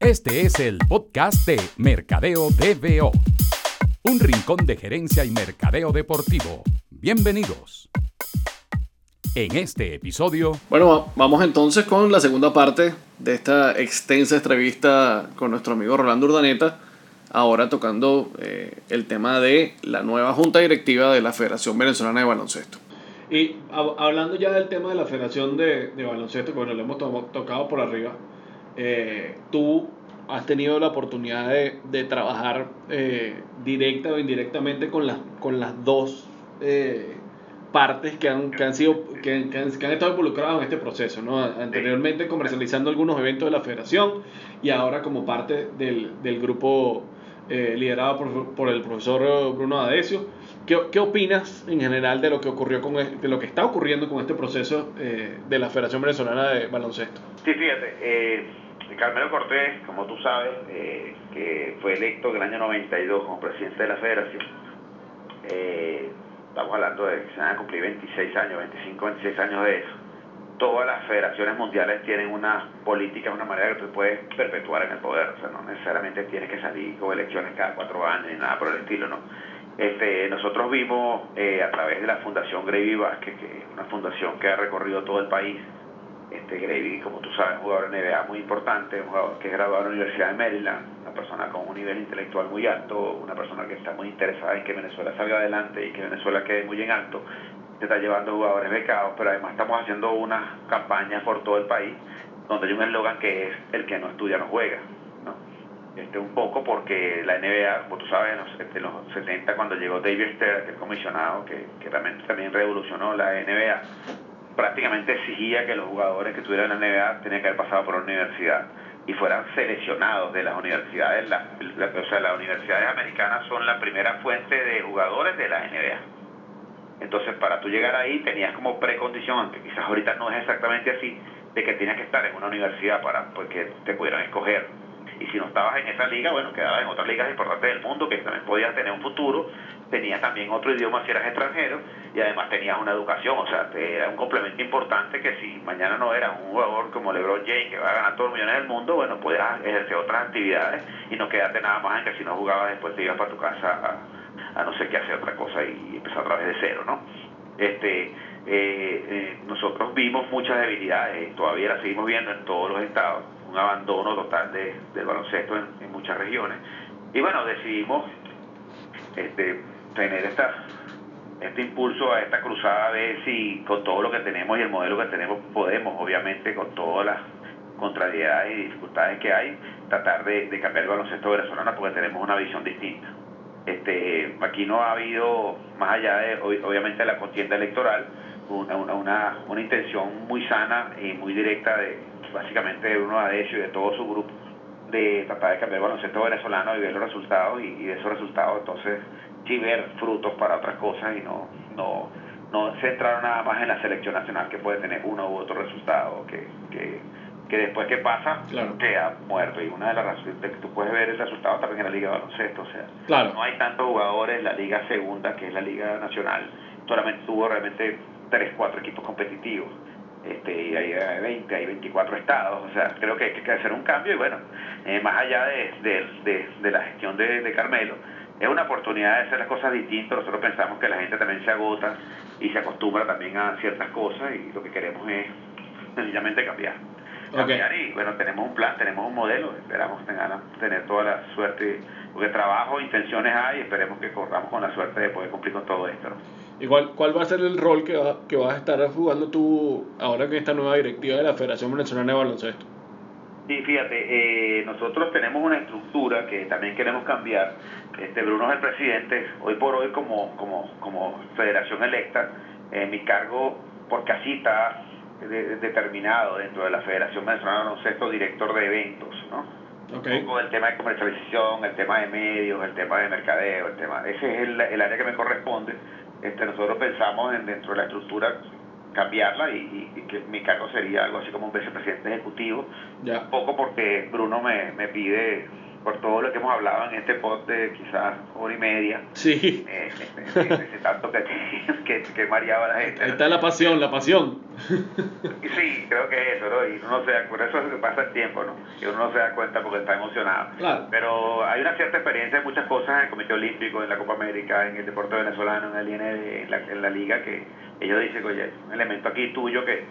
Este es el podcast de Mercadeo DBO, un rincón de gerencia y mercadeo deportivo. Bienvenidos. En este episodio... Bueno, vamos entonces con la segunda parte de esta extensa entrevista con nuestro amigo Rolando Urdaneta, ahora tocando eh, el tema de la nueva junta directiva de la Federación Venezolana de Baloncesto. Y hablando ya del tema de la Federación de, de Baloncesto, que bueno, lo hemos tocado por arriba, eh, tú has tenido la oportunidad de, trabajar eh, directa o indirectamente con, las con las dos eh, partes que han, que han sido que, han, estado involucradas en este proceso, ¿no? Anteriormente comercializando algunos eventos de la federación y ahora como parte del, del grupo liderado por, por, el profesor Bruno Adesio. ¿Qué, ¿Qué, opinas en general de lo que ocurrió con de lo que está ocurriendo con este proceso de la Federación Venezolana de Baloncesto? Sí, fíjate, Carmelo Cortés, como tú sabes, eh, que fue electo en el año 92 como presidente de la federación, eh, estamos hablando de que se van a cumplir 26 años, 25, 26 años de eso. Todas las federaciones mundiales tienen una política, una manera que tú puedes perpetuar en el poder, o sea, no necesariamente tienes que salir con elecciones cada cuatro años ni nada por el estilo, ¿no? Este, nosotros vimos eh, a través de la Fundación Gravy Vázquez, que es una fundación que ha recorrido todo el país, este Gravy, como tú sabes, un jugador NBA muy importante, un jugador que es graduado de la Universidad de Maryland, una persona con un nivel intelectual muy alto, una persona que está muy interesada en que Venezuela salga adelante y que Venezuela quede muy en alto. Se está llevando jugadores becados, pero además estamos haciendo una campaña por todo el país donde hay un eslogan que es el que no estudia no juega. Este, un poco porque la NBA, como tú sabes, en los, 70 cuando llegó David Stern, que es comisionado, que, que realmente también revolucionó la NBA, prácticamente exigía que los jugadores que estuvieran en la NBA tenían que haber pasado por la universidad y fueran seleccionados de las universidades. La, o sea, las universidades americanas son la primera fuente de jugadores de la NBA. Entonces, para tú llegar ahí tenías como precondición, aunque quizás ahorita no es exactamente así, de que tenías que estar en una universidad para pues, que te pudieran escoger. Y si no estabas en esa liga, bueno, quedabas en otras ligas importantes del mundo que también podías tener un futuro tenías también otro idioma si eras extranjero y además tenías una educación, o sea, era un complemento importante que si mañana no eras un jugador como LeBron James que va a ganar todos los millones del mundo, bueno, podías ejercer otras actividades y no quedarte nada más en que si no jugabas después te ibas para tu casa a, no sé qué hacer otra cosa y empezar otra vez de cero, ¿no? Este, eh, eh, nosotros vimos muchas debilidades, todavía las seguimos viendo en todos los estados, un abandono total de, del baloncesto en, muchas regiones. Y bueno, decidimos este, tener esta, este impulso a esta cruzada a ver si con todo lo que tenemos y el modelo que tenemos podemos, obviamente con todas las contrariedades y dificultades que hay, tratar de, cambiar el baloncesto venezolano porque tenemos una visión distinta. Este, aquí no ha habido, más allá de obviamente la contienda electoral, una, una, una, intención muy sana y muy directa de básicamente de Bruno Adesio y de todo su grupo de tratar de cambiar el baloncesto venezolano y ver los resultados y, de esos resultados entonces sí ver frutos para otras cosas y no, no, no centrar nada más en la selección nacional que puede tener uno u otro resultado que, que, que después que pasa queda muerto y una de las razones de que tú puedes ver el resultado también en la liga de baloncesto o sea no hay tantos jugadores la liga segunda que es la liga nacional. Solamente tuvo realmente tres cuatro equipos competitivos. Este, y hay 20, hay 24 estados, o sea, creo que hay que hacer un cambio y bueno, eh, más allá de, de, de, la gestión de, de, Carmelo, es una oportunidad de hacer las cosas distintas, nosotros pensamos que la gente también se agota y se acostumbra también a ciertas cosas y lo que queremos es sencillamente cambiar. Cambiar y bueno, tenemos un plan, tenemos un modelo, esperamos tener, tener toda la suerte, porque trabajo, intenciones hay, esperemos que corramos con la suerte de poder cumplir con todo esto. Igual, ¿cuál va a ser el rol que, va, que vas a estar jugando tú ahora que esta nueva directiva de la Federación Venezolana de Baloncesto? Sí, fíjate, eh, nosotros tenemos una estructura que también queremos cambiar. Este Bruno es el presidente, hoy por hoy como, como, como federación electa, eh, mi cargo, porque así está determinado dentro de la Federación Venezolana de Baloncesto, director de eventos, ¿no? Okay. Un poco el tema de comercialización, el tema de medios, el tema de mercadeo, el tema, ese es el, el área que me corresponde este, nosotros pensamos en, dentro de la estructura cambiarla y, que mi cargo sería algo así como un vicepresidente ejecutivo. Ya. Un poco porque Bruno me, me pide, por todo lo que hemos hablado en este post de quizás hora y media, sí. Eh, tanto que, que, que, mareaba la gente. Ahí está la pasión, la pasión. Sí, creo que es eso, ¿no? Y uno no se da cuenta, eso es lo que pasa el tiempo, ¿no? Y uno no se da cuenta porque está emocionado. Claro. Pero hay una cierta experiencia en muchas cosas en el Comité Olímpico, en la Copa América, en el deporte venezolano, en el IND, en la, en la liga, que ellos dicen, oye, un elemento aquí tuyo que,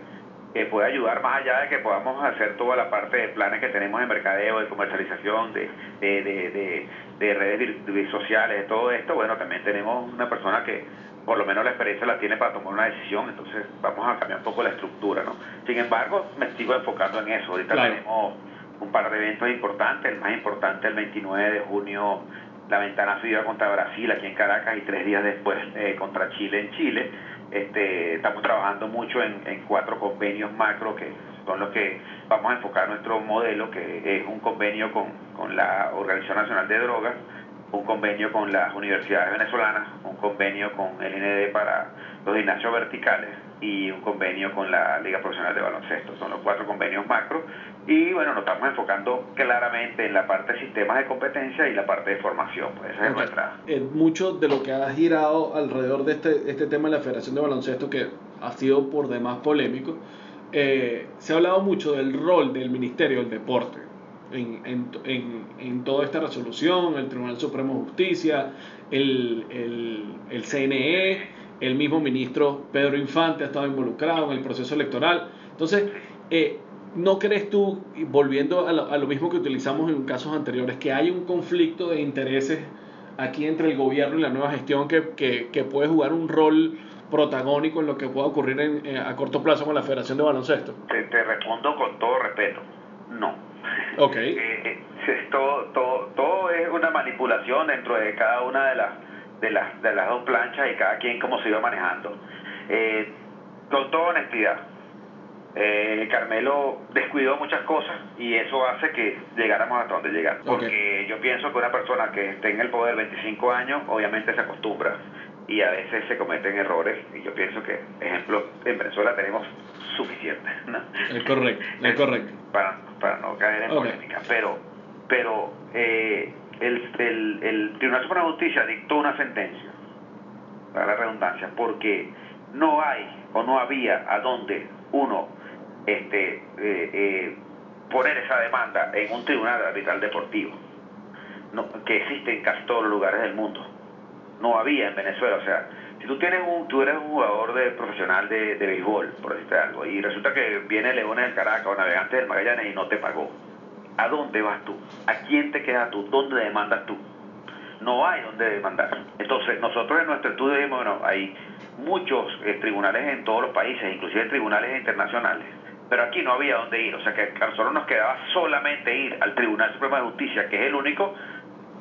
que puede ayudar más allá de que podamos hacer toda la parte de planes que tenemos de mercadeo, de comercialización, de, de, de, de, redes sociales, de todo esto, bueno, también tenemos una persona que por lo menos la experiencia la tiene para tomar una decisión, entonces vamos a cambiar un poco la estructura, ¿no? Sin embargo, me sigo enfocando en eso. Ahorita tenemos un par de eventos importantes, el más importante el 29 de junio, la ventana FIBA contra Brasil aquí en Caracas y tres días después eh, contra Chile en Chile. Este, estamos trabajando mucho en, en cuatro convenios macro que son los que vamos a enfocar nuestro modelo, que es un convenio con, con la Organización Nacional de Drogas, un convenio con las universidades venezolanas, un convenio con el IND para los gimnasios verticales y un convenio con la Liga Profesional de Baloncesto. Son los cuatro convenios macro y bueno, nos estamos enfocando claramente en la parte de sistemas de competencia y la parte de formación. Pues esa es nuestra. Eh, mucho de lo que ha girado alrededor de este, este tema de la Federación de Baloncesto, que ha sido por demás polémico, eh, se ha hablado mucho del rol del Ministerio del Deporte en, en, en, toda esta resolución, el Tribunal Supremo de Justicia, el, el, el, CNE, el mismo ministro Pedro Infante ha estado involucrado en el proceso electoral. Entonces, eh, ¿no crees tú, volviendo a lo, a lo, mismo que utilizamos en casos anteriores, que hay un conflicto de intereses aquí entre el gobierno y la nueva gestión que, que, que puede jugar un rol protagónico en lo que pueda ocurrir en, eh, a corto plazo con la Federación de Baloncesto? Te, te respondo con todo respeto, no Ok. Eh, todo, todo, todo es una manipulación dentro de cada una de las, de las, de las dos planchas y cada quien cómo se iba manejando. Eh, con toda honestidad, eh, Carmelo descuidó muchas cosas y eso hace que llegáramos hasta donde llegamos. Porque yo pienso que una persona que esté en el poder 25 años, obviamente se acostumbra y a veces se cometen errores y yo pienso que, ejemplo, en Venezuela tenemos suficientes. Es correcto, es correcto. Para, para no caer en polémica. Pero, pero eh, el, el, el Tribunal Supremo de Justicia dictó una sentencia, para la redundancia, porque no hay o no había a dónde uno este, eh, eh, poner esa demanda en un tribunal arbitral deportivo, no, que existe en casi todos los lugares del mundo. No había en Venezuela, o sea, si tú tienes un, tú eres un jugador de profesional de, béisbol, por decirte algo, y resulta que viene Leones del Caracas o Navegantes del Magallanes y no te pagó, ¿a dónde vas tú? ¿A quién te quedas tú? ¿Dónde demandas tú? No hay donde demandar. Entonces, nosotros en nuestro estudio dijimos, bueno, hay muchos eh, tribunales en todos los países, inclusive tribunales internacionales, pero aquí no había dónde ir, o sea que a nosotros nos quedaba solamente ir al Tribunal Supremo de Justicia, que es el único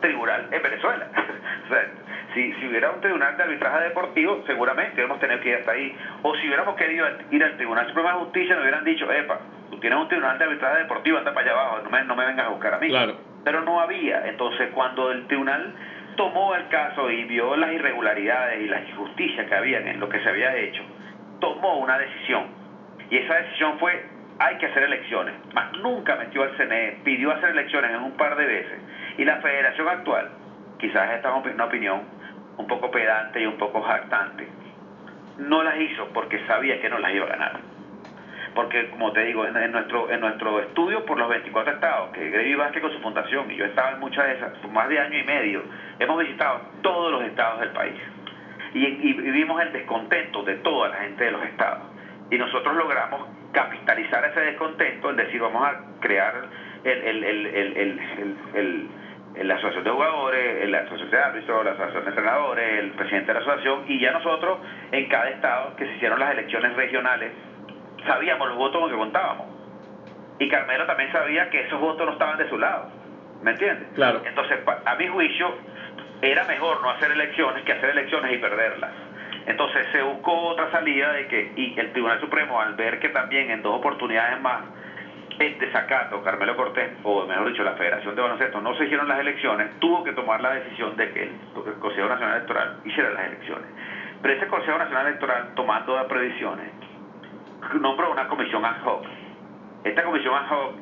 tribunal en Venezuela. o sea, si, si hubiera un tribunal de arbitraje deportivo, seguramente hubiéramos tenido que ir hasta ahí. O si hubiéramos querido ir al Tribunal Supremo de Justicia, nos hubieran dicho, epa, tú tienes un tribunal de arbitraje deportivo, anda para allá abajo, no me, no me vengas a buscar a mí. Claro. Pero no había. Entonces, cuando el tribunal tomó el caso y vio las irregularidades y las injusticias que habían en lo que se había hecho, tomó una decisión. Y esa decisión fue, hay que hacer elecciones. Más nunca metió al CNE, pidió hacer elecciones en un par de veces. Y la federación actual, quizás esta es una opinión un poco pedante y un poco jactante, no las hizo porque sabía que no las iba a ganar. Porque, como te digo, en, nuestro en nuestro estudio por los 24 estados, que Grevy Vázquez con su fundación, y yo estaba en muchas de esas, por más de año y medio, hemos visitado todos los estados del país. Y, y, vimos el descontento de toda la gente de los estados. Y nosotros logramos capitalizar ese descontento, es decir, vamos a crear el, el, el, el la asociación de jugadores, la asociación de árbitros, la asociación de entrenadores, el presidente de la asociación y ya nosotros en cada estado que se hicieron las elecciones regionales sabíamos los votos con que contábamos. Y Carmelo también sabía que esos votos no estaban de su lado. ¿Me entiendes? Claro. Entonces, a mi juicio, era mejor no hacer elecciones que hacer elecciones y perderlas. Entonces se buscó otra salida de que, y el Tribunal Supremo, al ver que también en dos oportunidades más en desacato, Carmelo Cortés, o mejor dicho, la Federación de Baloncesto, no se hicieron las elecciones, tuvo que tomar la decisión de que el, Consejo Nacional Electoral hiciera las elecciones. Pero ese Consejo Nacional Electoral, tomando las previsiones, nombró una comisión ad hoc. Esta comisión ad hoc,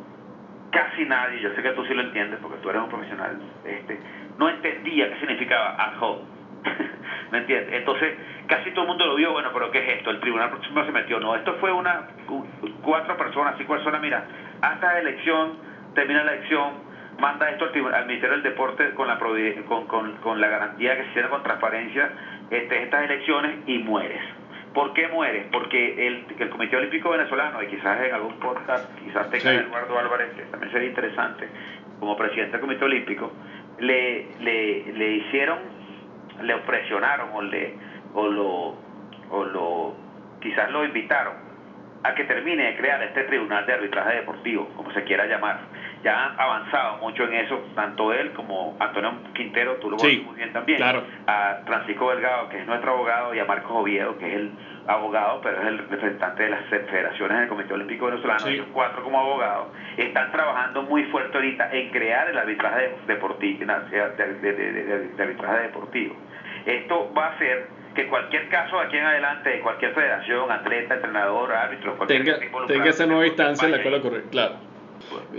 casi nadie, yo sé que tú sí lo entiendes porque tú eres un profesional, este, no entendía qué significaba ad hoc. ¿Me entiendes? Entonces, casi todo el mundo lo vio, bueno, pero ¿qué es esto? El tribunal próximo se metió. No, esto fue una, cuatro personas, cinco personas, mira, hasta la elección, termina la elección, manda esto al, tribunal, al Ministerio del Deporte con la, con, con, con la garantía que se hiciera con transparencia este, estas elecciones y mueres. ¿Por qué mueres? Porque el, el, Comité Olímpico Venezolano, y quizás en algún podcast, quizás tenga Eduardo Álvarez, que también sería interesante, como presidente del Comité Olímpico, le, le, le hicieron, le presionaron o, le, o, lo, o lo, quizás lo invitaron a que termine de crear este tribunal de arbitraje deportivo, como se quiera llamar. Ya han avanzado mucho en eso, tanto él como Antonio Quintero, tú lo conoces muy bien también, a Francisco Delgado, que es nuestro abogado, y a Marcos Oviedo, que es el abogado, pero es el representante de las federaciones del Comité Olímpico Venezolano, ellos cuatro como abogados, están trabajando muy fuerte ahorita en crear el arbitraje deportivo, de, arbitraje deportivo. Esto va a hacer que cualquier caso aquí en adelante de cualquier federación, atleta, entrenador, árbitro, cualquier tenga, tenga esa nueva instancia en la cual ocurre, claro.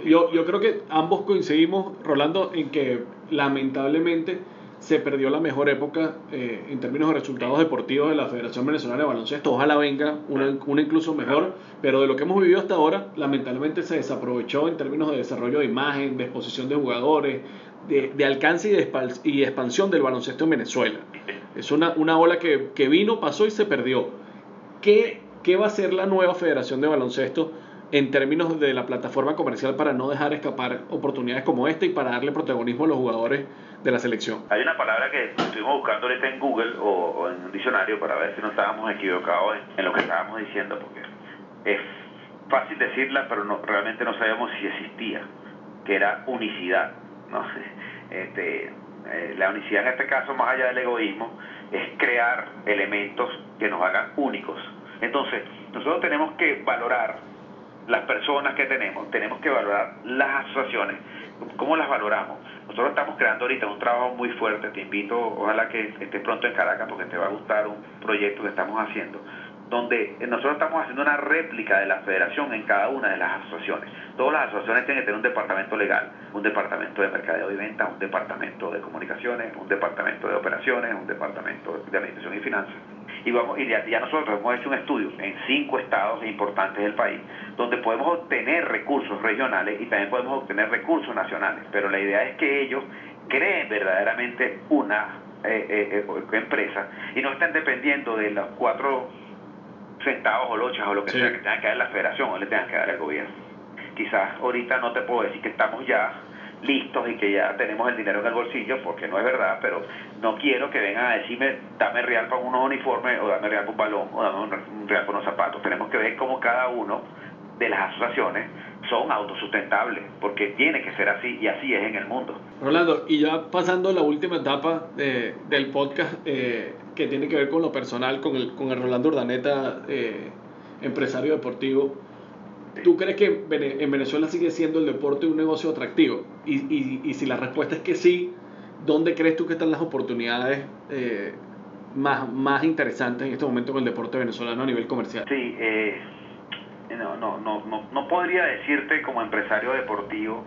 Yo, yo creo que ambos coincidimos, Rolando, en que lamentablemente se perdió la mejor época eh, en términos de resultados deportivos de la Federación Venezolana de Baloncesto. Ojalá venga una, una, incluso mejor, pero de lo que hemos vivido hasta ahora, lamentablemente se desaprovechó en términos de desarrollo de imagen, de exposición de jugadores, de, de alcance y, de expansión del baloncesto en Venezuela. Es una, una ola que, que vino, pasó y se perdió. ¿Qué, ¿Qué va a ser la nueva Federación de Baloncesto? en términos de la plataforma comercial para no dejar escapar oportunidades como esta y para darle protagonismo a los jugadores de la selección? Hay una palabra que estuvimos buscando ahorita en Google o, en un diccionario para ver si no estábamos equivocados en, lo que estábamos diciendo, porque es fácil decirla, pero no, realmente no sabemos si existía, que era unicidad. ¿no? Este, eh, la unicidad en este caso, más allá del egoísmo, es crear elementos que nos hagan únicos. Entonces, nosotros tenemos que valorar las personas que tenemos, tenemos que valorar las asociaciones. ¿Cómo las valoramos? Nosotros estamos creando ahorita un trabajo muy fuerte, te invito, ojalá que estés pronto en Caracas porque te va a gustar un proyecto que estamos haciendo, donde nosotros estamos haciendo una réplica de la federación en cada una de las asociaciones. Todas las asociaciones tienen que tener un departamento legal, un departamento de mercadeo y venta, un departamento de comunicaciones, un departamento de operaciones, un departamento de administración y finanzas y vamos y ya, nosotros hemos hecho un estudio en cinco estados importantes del país donde podemos obtener recursos regionales y también podemos obtener recursos nacionales. Pero la idea es que ellos creen verdaderamente una eh, eh, eh, empresa y no estén dependiendo de los cuatro centavos o lochas o lo que sea que tenga que dar la federación o le tengan que dar el gobierno. Quizás ahorita no te puedo decir que estamos ya listos y que ya tenemos el dinero en el bolsillo, porque no es verdad, pero no quiero que vengan a decirme, dame real para unos uniformes, o dame real para un balón, o dame un real para unos zapatos. Tenemos que ver cómo cada uno de las asociaciones son autosustentables, porque tiene que ser así, y así es en el mundo. Rolando, y ya pasando a la última etapa del podcast, eh, que tiene que ver con lo personal, con el, con el Rolando Urdaneta, eh, empresario deportivo, ¿Tú crees que en Venezuela sigue siendo el deporte un negocio atractivo? Y, y, y si la respuesta es que sí, ¿dónde crees tú que están las oportunidades eh, más, más interesantes en este momento con el deporte venezolano a nivel comercial? Sí, eh, no, no, no, no, no podría decirte como empresario deportivo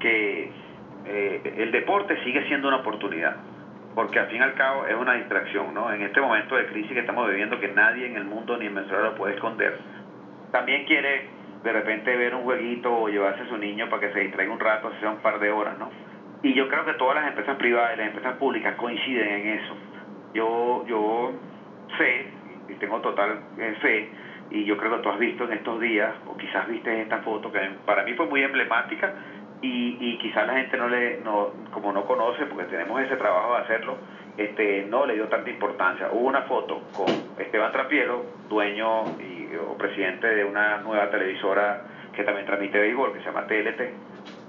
que eh, el deporte sigue siendo una oportunidad, porque al fin y al cabo es una distracción, ¿no? En este momento de crisis que estamos viviendo, que nadie en el mundo ni en Venezuela lo puede esconder, también quiere de repente ver un jueguito o llevarse a su niño para que se distraiga un rato, sea un par de horas, ¿no? Y yo creo que todas las empresas privadas y las empresas públicas coinciden en eso. Yo, yo sé, y tengo total eh, fe, y yo creo que tú has visto en estos días, o quizás viste esta foto que para mí fue muy emblemática, y, y quizás la gente no le, no, como no conoce, porque tenemos ese trabajo de hacerlo, este, no le dio tanta importancia. Hubo una foto con Esteban Trapielo, dueño y, o presidente de una nueva televisora que también transmite béisbol, que se llama TLT,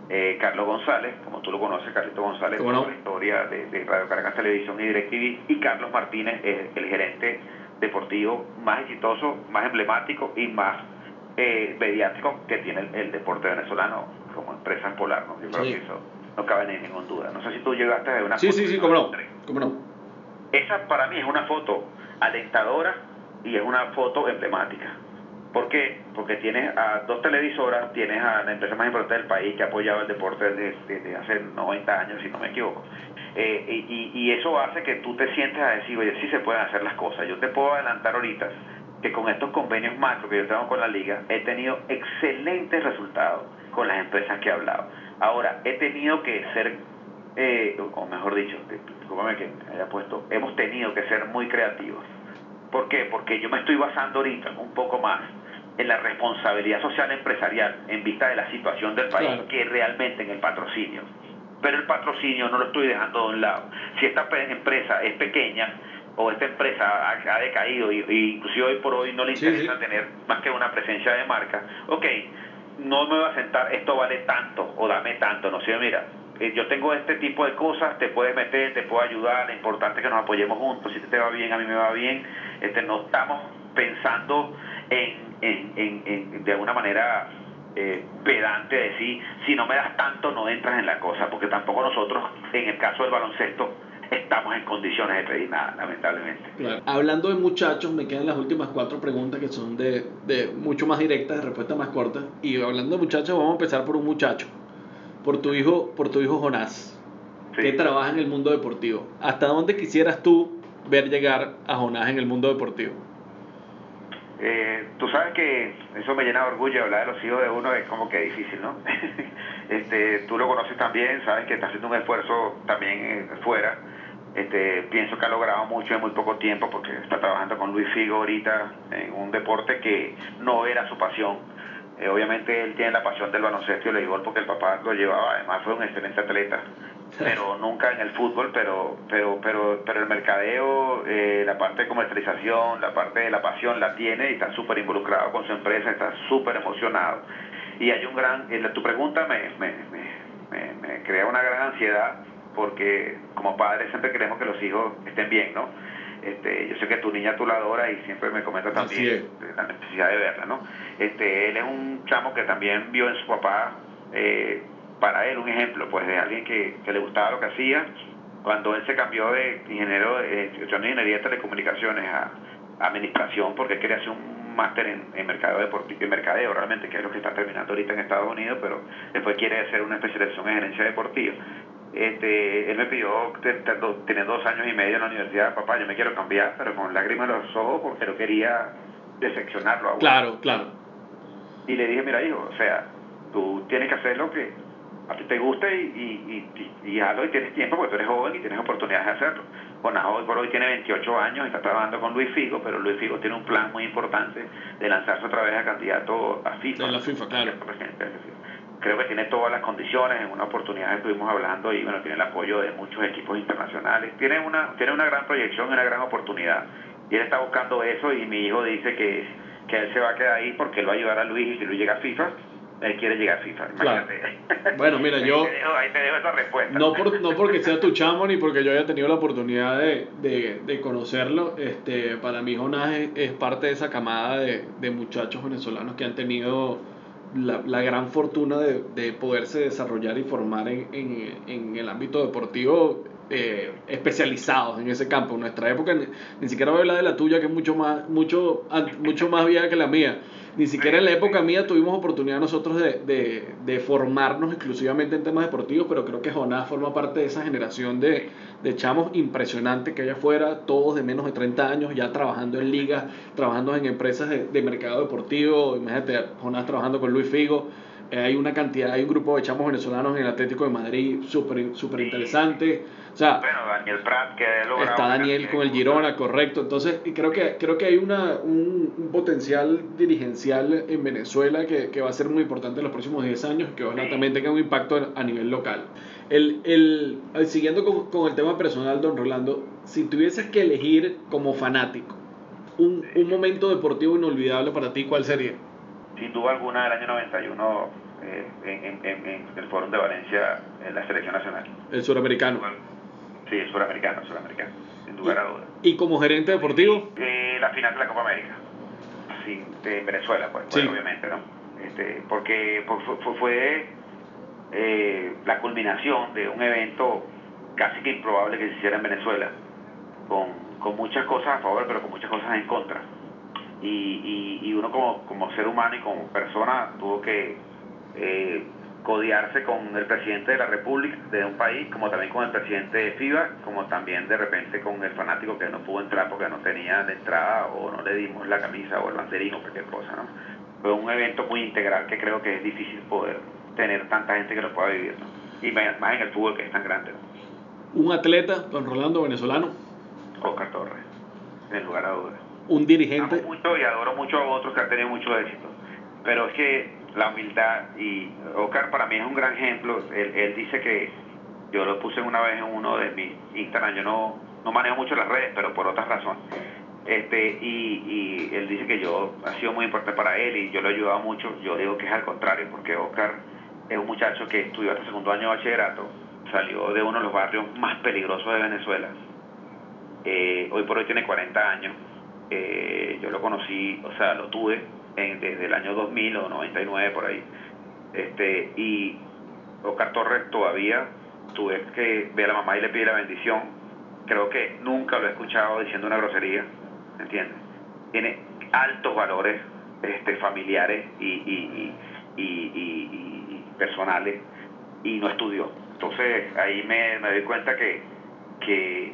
eh, Carlos González, como tú lo conoces, Carlito González, con la historia de, Radio Caracas Televisión y DirecTV, y Carlos Martínez es el gerente deportivo más exitoso, más emblemático y más eh, mediático que tiene el, deporte venezolano como empresa polar. ¿no? Yo creo que eso no cabe ni ninguna duda. No sé si tú llegaste a ver una sí, Sí, sí, cómo no, cómo no. Esa para mí es una foto alentadora y es una foto emblemática. ¿Por qué? Porque tienes a dos televisoras, tienes a la empresa más importante del país que ha apoyado el deporte desde, hace 90 años, si no me equivoco. Eh, y, y, eso hace que tú te sientes a decir, oye, sí se pueden hacer las cosas. Yo te puedo adelantar ahorita que con estos convenios macro que yo tengo con la liga, he tenido excelentes resultados con las empresas que he hablado. Ahora, he tenido que ser, eh, o mejor dicho, discúlpame que haya puesto, hemos tenido que ser muy creativos. ¿Por qué? Porque yo me estoy basando ahorita un poco más en la responsabilidad social empresarial en vista de la situación del país que realmente en el patrocinio. Pero el patrocinio no lo estoy dejando de un lado. Si esta empresa es pequeña o esta empresa ha, decaído y, inclusive hoy por hoy no le interesa tener más que una presencia de marca, ok, no me voy a sentar, esto vale tanto o dame tanto, no sé, mira, eh, yo tengo este tipo de cosas, te puedes meter, te puedo ayudar, lo importante es que nos apoyemos juntos, si te va bien, a mí me va bien, este, no estamos pensando en en, de alguna manera eh, pedante decir, si no me das tanto no entras en la cosa, porque tampoco nosotros, en el caso del baloncesto, estamos en condiciones de pedir nada, lamentablemente. Hablando de muchachos, me quedan las últimas cuatro preguntas que son de, de mucho más directas, de respuesta más corta. Y hablando de muchachos, vamos a empezar por un muchacho, por tu hijo, por tu hijo Jonás, que trabaja en el mundo deportivo. ¿Hasta dónde quisieras tú ver llegar a Jonás en el mundo deportivo? Eh, tú sabes que eso me llena de orgullo hablar de los hijos de uno, es como que difícil, ¿no? este, tú lo conoces también, sabes que está haciendo un esfuerzo también eh, fuera. Este, pienso que ha logrado mucho en muy poco tiempo porque está trabajando con Luis Figo ahorita en un deporte que no era su pasión. Eh, obviamente él tiene la pasión del baloncesto y el béisbol porque el papá lo llevaba, además fue un excelente atleta pero nunca en el fútbol, pero pero pero pero el mercadeo, eh, la parte de comercialización, la parte de la pasión la tiene y está súper involucrado con su empresa, está súper emocionado. Y hay un gran, tu pregunta me, me, me, me, crea una gran ansiedad porque como padres siempre queremos que los hijos estén bien, ¿no? Este, yo sé que tu niña tú la adoras y siempre me comenta también la necesidad de verla, ¿no? Este, él es un chamo que también vio en su papá eh, para él un ejemplo pues de alguien que, le gustaba lo que hacía cuando él se cambió de ingeniero de, ingeniería de telecomunicaciones a, administración porque quería hacer un máster en, mercadeo deportivo en mercadeo realmente que es lo que está terminando ahorita en Estados Unidos pero después quiere hacer una especialización en gerencia deportiva este, él me pidió, tiene dos años y medio en la universidad, papá, yo me quiero cambiar, pero con lágrimas en los ojos porque no quería decepcionarlo a uno. Claro, claro. Y le dije, mira hijo, o sea, tú tienes que hacer lo que a ti te gusta y, y, y, y hazlo y tienes tiempo porque tú eres joven y tienes oportunidades de hacerlo. Bueno, hoy por hoy tiene 28 años y está trabajando con Luis Figo, pero Luis Figo tiene un plan muy importante de lanzarse otra vez a candidato a FIFA. la FIFA, claro. Creo que tiene todas las condiciones, en una oportunidad estuvimos hablando y bueno, tiene el apoyo de muchos equipos internacionales. Tiene una, tiene una gran proyección, una gran oportunidad. Y él está buscando eso y mi hijo dice que, que él se va a quedar ahí porque él va a ayudar a Luis y si Luis llega a FIFA, él quiere llegar FIFA. Bueno, mira, yo. Ahí te, dejo, esa respuesta. No, por, no porque sea tu chamo ni porque yo haya tenido la oportunidad de, de, de conocerlo. Este, para mí, Jonás es, parte de esa camada de, de, muchachos venezolanos que han tenido la, la gran fortuna de, de, poderse desarrollar y formar en, en, en el ámbito deportivo eh, especializados en ese campo. En nuestra época, ni, ni, siquiera voy a hablar de la tuya, que es mucho más, mucho, mucho más vieja que la mía ni siquiera en la época mía tuvimos oportunidad nosotros de, de, de, formarnos exclusivamente en temas deportivos, pero creo que Jonás forma parte de esa generación de, de chamos impresionante que hay afuera, todos de menos de 30 años, ya trabajando en ligas, trabajando en empresas de, de mercado deportivo. Imagínate, Jonás trabajando con Luis Figo. Eh, hay una cantidad, hay un grupo de chamos venezolanos en el Atlético de Madrid súper super interesante. O sea, bueno, Daniel Prat, que está Daniel con el Girona, correcto. Entonces, creo que, creo que hay una, un, potencial dirigencial en Venezuela que, que, va a ser muy importante en los próximos 10 años y que ojalá también tenga un impacto a nivel local. El, el, siguiendo con, con, el tema personal, don Rolando, si tuvieses que elegir como fanático un, un momento deportivo inolvidable para ti, ¿cuál sería? Sin duda alguna, el año 91 eh, en, en, en, el Fórum de Valencia en la selección nacional. El suramericano. Sí, el suramericano, suramericano, sin duda a duda. ¿Y como gerente deportivo? Eh, la final de la Copa América. Sí, en Venezuela, pues, obviamente, ¿no? Este, porque fue, fue eh, la culminación de un evento casi que improbable que se hiciera en Venezuela, con, con muchas cosas a favor, pero con muchas cosas en contra y, y, uno como, como ser humano y como persona tuvo que eh, codiarse con el presidente de la República de un país, como también con el presidente de FIBA, como también de repente con el fanático que no pudo entrar porque no tenía de entrada o no le dimos la camisa o el banderín o cualquier cosa, ¿no? Fue un evento muy integral que creo que es difícil poder tener tanta gente que lo pueda vivir, ¿no? Y más en el fútbol que es tan grande, Un atleta, don Rolando, venezolano. Oscar Torres, en lugar a dudas. Un dirigente. Amo mucho y adoro mucho a otros que han tenido mucho éxito. Pero es que la humildad y Oscar para mí es un gran ejemplo. Él, dice que yo lo puse una vez en uno de mis Instagram, yo no, no manejo mucho las redes, pero por otras razones. Este, y, y él dice que yo ha sido muy importante para él y yo lo he ayudado mucho. Yo digo que es al contrario, porque Oscar es un muchacho que estudió hasta segundo año de bachillerato, salió de uno de los barrios más peligrosos de Venezuela. Eh, hoy por hoy tiene 40 años. Eh, yo lo conocí, o sea, lo tuve desde el año 2000 o 99 por ahí. Este, y Oscar Torres todavía tuve que ver a la mamá y le pide la bendición. Creo que nunca lo he escuchado diciendo una grosería, ¿entiendes? Tiene altos valores este, familiares y, y, y, y, personales y no estudió. Entonces ahí me, me doy cuenta que, que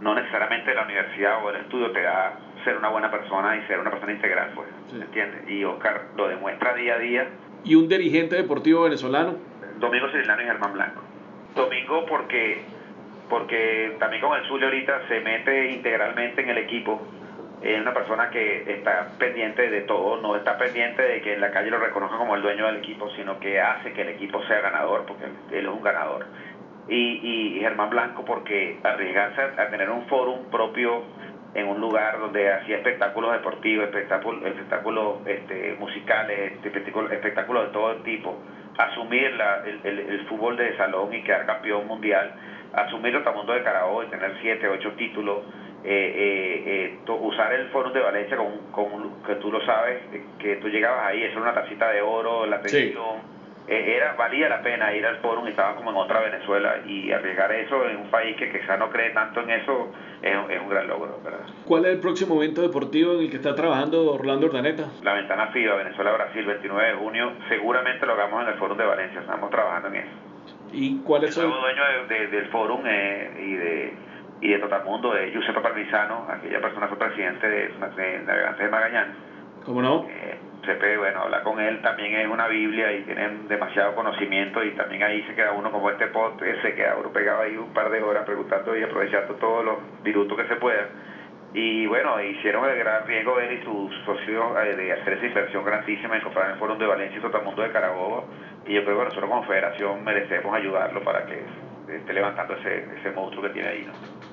no necesariamente la universidad o el estudio te da ser una buena persona y ser una persona integral, pues, ¿entiendes? Y Oscar lo demuestra día a día. ¿Y un dirigente deportivo venezolano? Domingo Cirilano y Germán Blanco. Domingo porque, porque también con el Zulia ahorita se mete integralmente en el equipo. Es una persona que está pendiente de todo, no está pendiente de que en la calle lo reconozca como el dueño del equipo, sino que hace que el equipo sea ganador, porque él es un ganador. Y, y Germán Blanco porque arriesgarse a tener un foro propio en un lugar donde hacía espectáculos deportivos, espectáculos, espectáculos este, musicales, espectáculos, espectáculos de todo tipo, asumir la, el, el, fútbol de salón y quedar campeón mundial, asumir el mundo de Carabobo y tener siete, ocho títulos, eh, eh, eh usar el Foro de Valencia con, con, que tú lo sabes, que tú llegabas ahí, eso era una tacita de oro, la atención. Eh, era valía la pena ir al foro y estaba como en otra Venezuela y arriesgar eso en un país que quizás no cree tanto en eso es, es, un gran logro, ¿verdad? ¿Cuál es el próximo evento deportivo en el que está trabajando Orlando Urdaneta? La ventana FIBA, Venezuela-Brasil, 29 de junio, seguramente lo hagamos en el Foro de Valencia, estamos trabajando en eso. ¿Y cuál es el dueño del Fórum eh, y de y de Totalmundo es Giuseppe Parmisano, aquella persona fue presidente de, de Navegantes de Magallanes. ¿Cómo no? Eh, Pepe, bueno, hablar con él también es una Biblia y tienen demasiado conocimiento y también ahí se queda uno como este post, se queda uno pegado ahí un par de horas preguntando y aprovechando todos los minutos que se puedan. Y bueno, hicieron el gran riesgo él y sus socios eh, de hacer esa inversión grandísima en comprar el Foro de Valencia y todo el mundo de Carabobo. Y yo creo que nosotros como federación merecemos ayudarlo para que esté levantando ese, ese monstruo que tiene ahí, ¿no?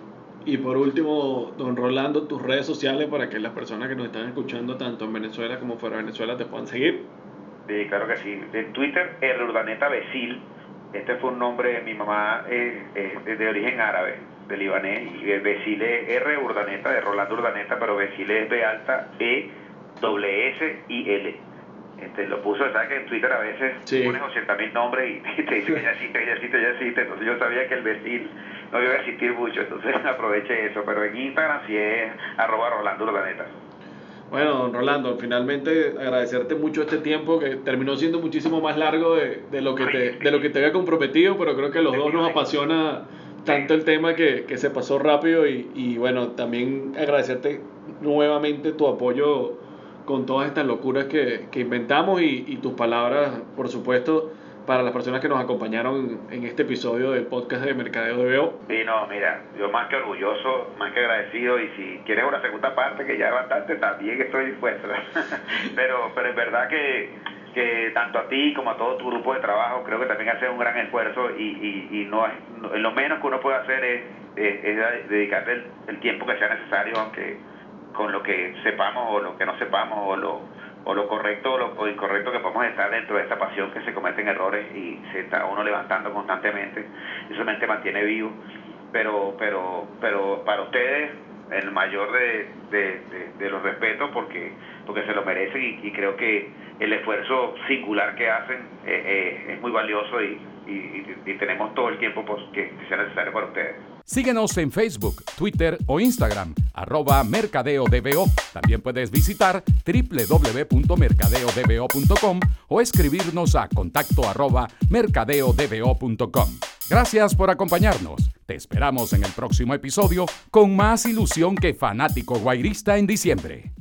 Y por último, don Rolando, tus redes sociales para que las personas que nos están escuchando tanto en Venezuela como fuera de Venezuela te puedan seguir. Sí, claro que sí. En Twitter, R Urdaneta Besil. Este fue un nombre, mi mamá es, de origen árabe, de libanés, y Besil es R Urdaneta, de Rolando Urdaneta, pero Besil es B alta, E, W, S, I, L. Este, lo puso, ¿sabes que en Twitter a veces pones 80 mil nombres y te dice que ya existe, ya existe, ya existe. Entonces yo sabía que el Besil no iba a existir mucho, entonces aproveché eso. Pero en Instagram sí es arroba Rolando Urdaneta. Bueno, don Rolando, finalmente agradecerte mucho este tiempo que terminó siendo muchísimo más largo de, de lo, que te, de lo que te había comprometido, pero creo que a los dos nos apasiona tanto el tema que, que se pasó rápido y, y, bueno, también agradecerte nuevamente tu apoyo con todas estas locuras que, que inventamos y, y tus palabras, por supuesto, para las personas que nos acompañaron en este episodio del podcast de Mercadeo de Veo. Sí, no, mira, yo más que orgulloso, más que agradecido y si quieres una segunda parte, que ya es bastante, también estoy dispuesto. pero, pero es verdad que, que tanto a ti como a todo tu grupo de trabajo creo que también haces un gran esfuerzo y, y, y no, lo menos que uno puede hacer es, es, dedicarle el, el tiempo que sea necesario, aunque con lo que sepamos o lo que no sepamos o lo o lo correcto o lo incorrecto que podemos estar dentro de esta pasión que se cometen errores y se está uno levantando constantemente, eso te mantiene vivo, pero, pero, pero para ustedes el mayor de, de, los respetos porque, porque se lo merecen y, creo que el esfuerzo singular que hacen eh, eh, es muy valioso y, y, tenemos todo el tiempo que sea necesario para ustedes. Síguenos en Facebook, Twitter o Instagram, arroba mercadeodbo. También puedes visitar www.mercadeodbo.com o escribirnos a contacto arroba mercadeodbo.com. Gracias por acompañarnos. Te esperamos en el próximo episodio con más ilusión que fanático guairista en diciembre.